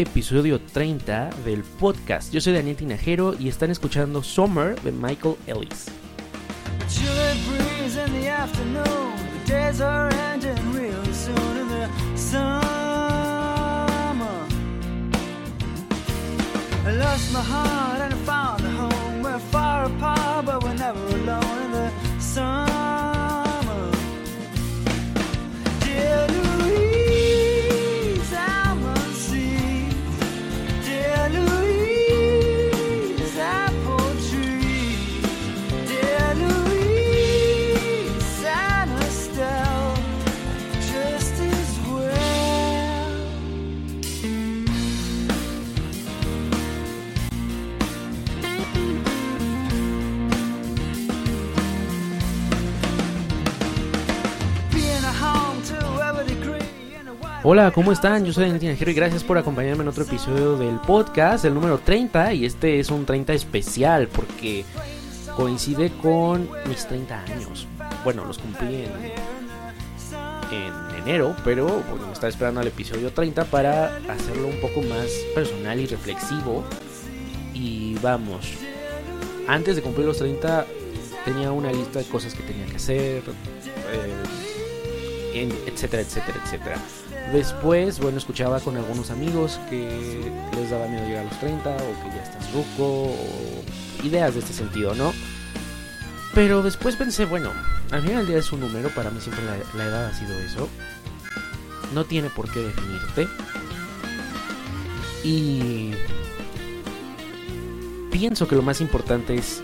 episodio 30 del podcast. Yo soy Daniel Tinajero y están escuchando Summer de Michael Ellis. I lost my heart and found a home. We're far apart, but we're never alone in the summer. Hola, ¿cómo están? Yo soy Daniel Tinajero y gracias por acompañarme en otro episodio del podcast, el número 30. Y este es un 30 especial porque coincide con mis 30 años. Bueno, los cumplí en, en enero, pero bueno, me estaba esperando al episodio 30 para hacerlo un poco más personal y reflexivo. Y vamos, antes de cumplir los 30 tenía una lista de cosas que tenía que hacer, eh, etcétera, etcétera, etcétera. Después, bueno, escuchaba con algunos amigos que les daba miedo llegar a los 30 o que ya estás ruco o ideas de este sentido, ¿no? Pero después pensé, bueno, al final del día es un número, para mí siempre la, la edad ha sido eso. No tiene por qué definirte. Y pienso que lo más importante es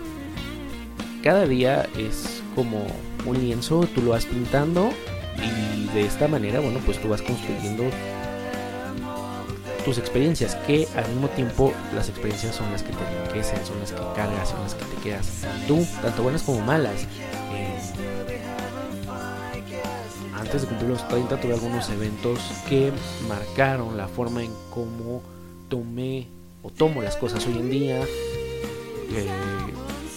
cada día es como un lienzo, tú lo vas pintando y de esta manera, bueno, pues tú vas construyendo tus experiencias, que al mismo tiempo las experiencias son las que te enriquecen, son las que cargas, son las que te quedas tú, tanto buenas como malas. Eh, antes de cumplir los 30 tuve algunos eventos que marcaron la forma en cómo tomé o tomo las cosas hoy en día. Eh,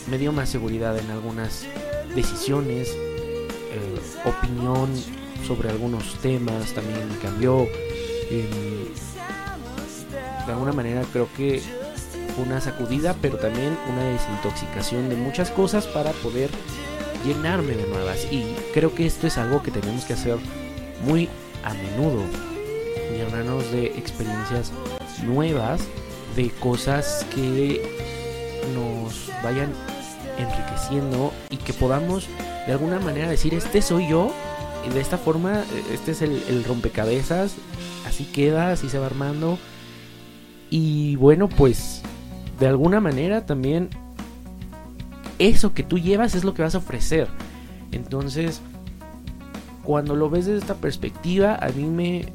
me dio más seguridad en algunas decisiones, eh, opinión sobre algunos temas también cambió. Eh, de alguna manera creo que una sacudida, pero también una desintoxicación de muchas cosas para poder llenarme de nuevas. Y creo que esto es algo que tenemos que hacer muy a menudo. Llenarnos de experiencias nuevas, de cosas que nos vayan enriqueciendo y que podamos de alguna manera decir, este soy yo. Y de esta forma, este es el, el rompecabezas. Así queda, así se va armando. Y bueno, pues de alguna manera también eso que tú llevas es lo que vas a ofrecer. Entonces, cuando lo ves desde esta perspectiva, a mí me,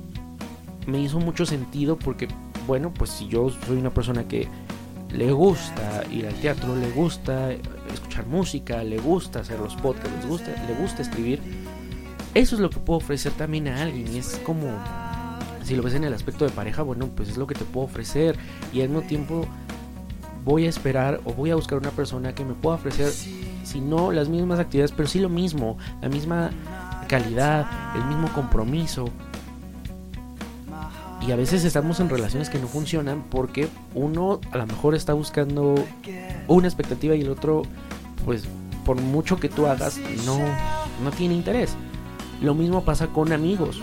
me hizo mucho sentido porque, bueno, pues si yo soy una persona que le gusta ir al teatro, le gusta escuchar música, le gusta hacer los podcasts, les gusta, le gusta escribir, eso es lo que puedo ofrecer también a alguien. Y es como, si lo ves en el aspecto de pareja, bueno, pues es lo que te puedo ofrecer. Y al mismo tiempo voy a esperar o voy a buscar una persona que me pueda ofrecer, si no las mismas actividades, pero sí lo mismo, la misma calidad, el mismo compromiso. Y a veces estamos en relaciones que no funcionan porque uno a lo mejor está buscando una expectativa y el otro, pues por mucho que tú hagas, no, no tiene interés. Lo mismo pasa con amigos.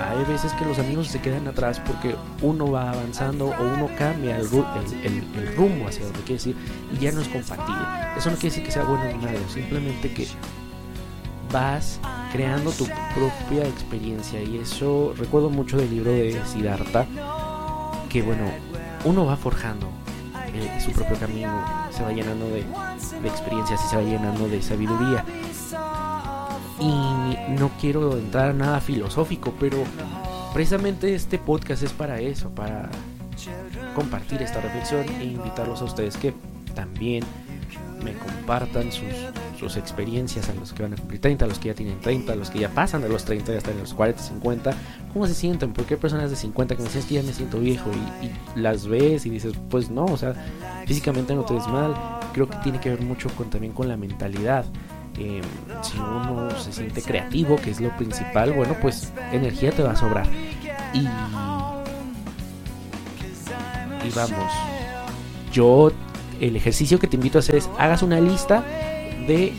Hay veces que los amigos se quedan atrás porque uno va avanzando o uno cambia el, ru- el- el- el rumbo hacia donde quiere ir y ya no es compatible. Eso no quiere decir que sea bueno ni malo, simplemente que vas creando tu propia experiencia y eso recuerdo mucho del libro de Siddhartha que bueno, uno va forjando eh, su propio camino, se va llenando de, de experiencias y se va llenando de sabiduría. Y no quiero entrar a nada filosófico, pero precisamente este podcast es para eso, para compartir esta reflexión e invitarlos a ustedes que también me compartan sus, sus experiencias a los que van a cumplir 30, a los que ya tienen 30, a los que ya pasan de los 30 y hasta en los 40, 50. ¿Cómo se sienten? Porque hay personas de 50 que me dicen "Es que ya me siento viejo y, las ves y dices, pues no, o sea, físicamente no te ves mal. Creo que tiene que ver mucho con, también con la mentalidad. Eh, si uno se siente creativo, que es lo principal, bueno, pues energía te va a sobrar. Y vamos. Yo, el ejercicio que te invito a hacer es hagas una lista de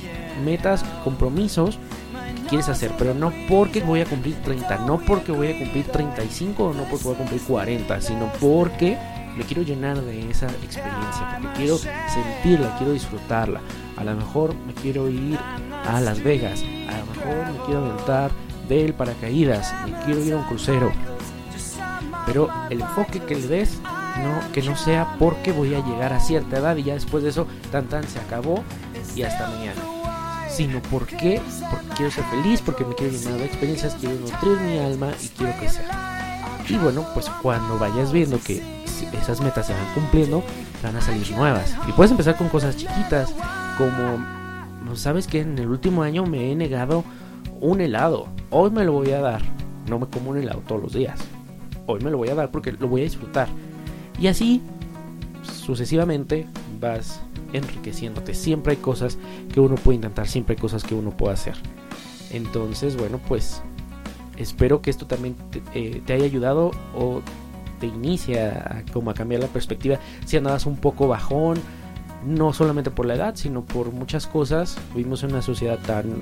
metas, compromisos que quieres hacer, pero no porque voy a cumplir 30, no porque voy a cumplir 35 o no porque voy a cumplir 40, sino porque me quiero llenar de esa experiencia, porque quiero sentirla, quiero disfrutarla. A lo mejor me quiero ir a Las Vegas, a lo mejor me quiero aventar del paracaídas, me quiero ir a un crucero. Pero el enfoque que le des, no, que no sea porque voy a llegar a cierta edad y ya después de eso, tan tan se acabó y hasta mañana. Sino porque, porque quiero ser feliz, porque me quiero llenar de experiencias, quiero nutrir mi alma y quiero crecer. Y bueno, pues cuando vayas viendo que esas metas se van cumpliendo, van a salir nuevas. Y puedes empezar con cosas chiquitas, como, ¿sabes que En el último año me he negado un helado. Hoy me lo voy a dar. No me como un helado todos los días. Hoy me lo voy a dar porque lo voy a disfrutar. Y así, sucesivamente, vas enriqueciéndote. Siempre hay cosas que uno puede intentar, siempre hay cosas que uno puede hacer. Entonces, bueno, pues espero que esto también te, eh, haya ayudado o te inicia a, como a cambiar la perspectiva. Si andabas un poco bajón, no solamente por la edad, sino por muchas cosas. Vivimos en una sociedad tan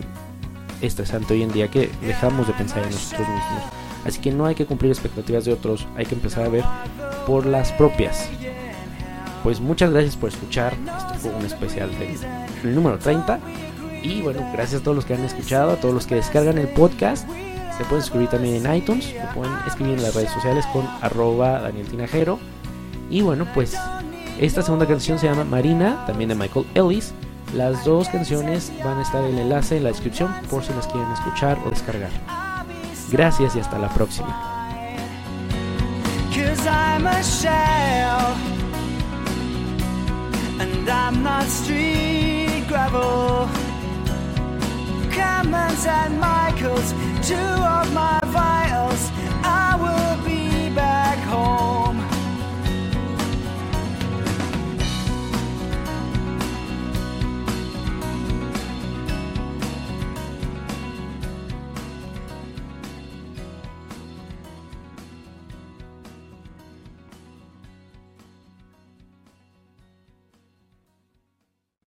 estresante hoy en día que dejamos de pensar en nosotros mismos. Así que no hay que cumplir expectativas de otros, hay que empezar a ver por las propias. Pues muchas gracias por escuchar. Esto fue un especial del número 30. Y bueno, gracias a todos los que han escuchado, a todos los que descargan el podcast. Se pueden suscribir también en iTunes, lo pueden escribir en las redes sociales con arroba Daniel Tinajero. Y bueno, pues esta segunda canción se llama Marina, también de Michael Ellis. Las dos canciones van a estar en el enlace en la descripción por si las quieren escuchar o descargar. Gracias y hasta la próxima. cause I'm a shell. And I'm not street gravel. Comments and Michaels to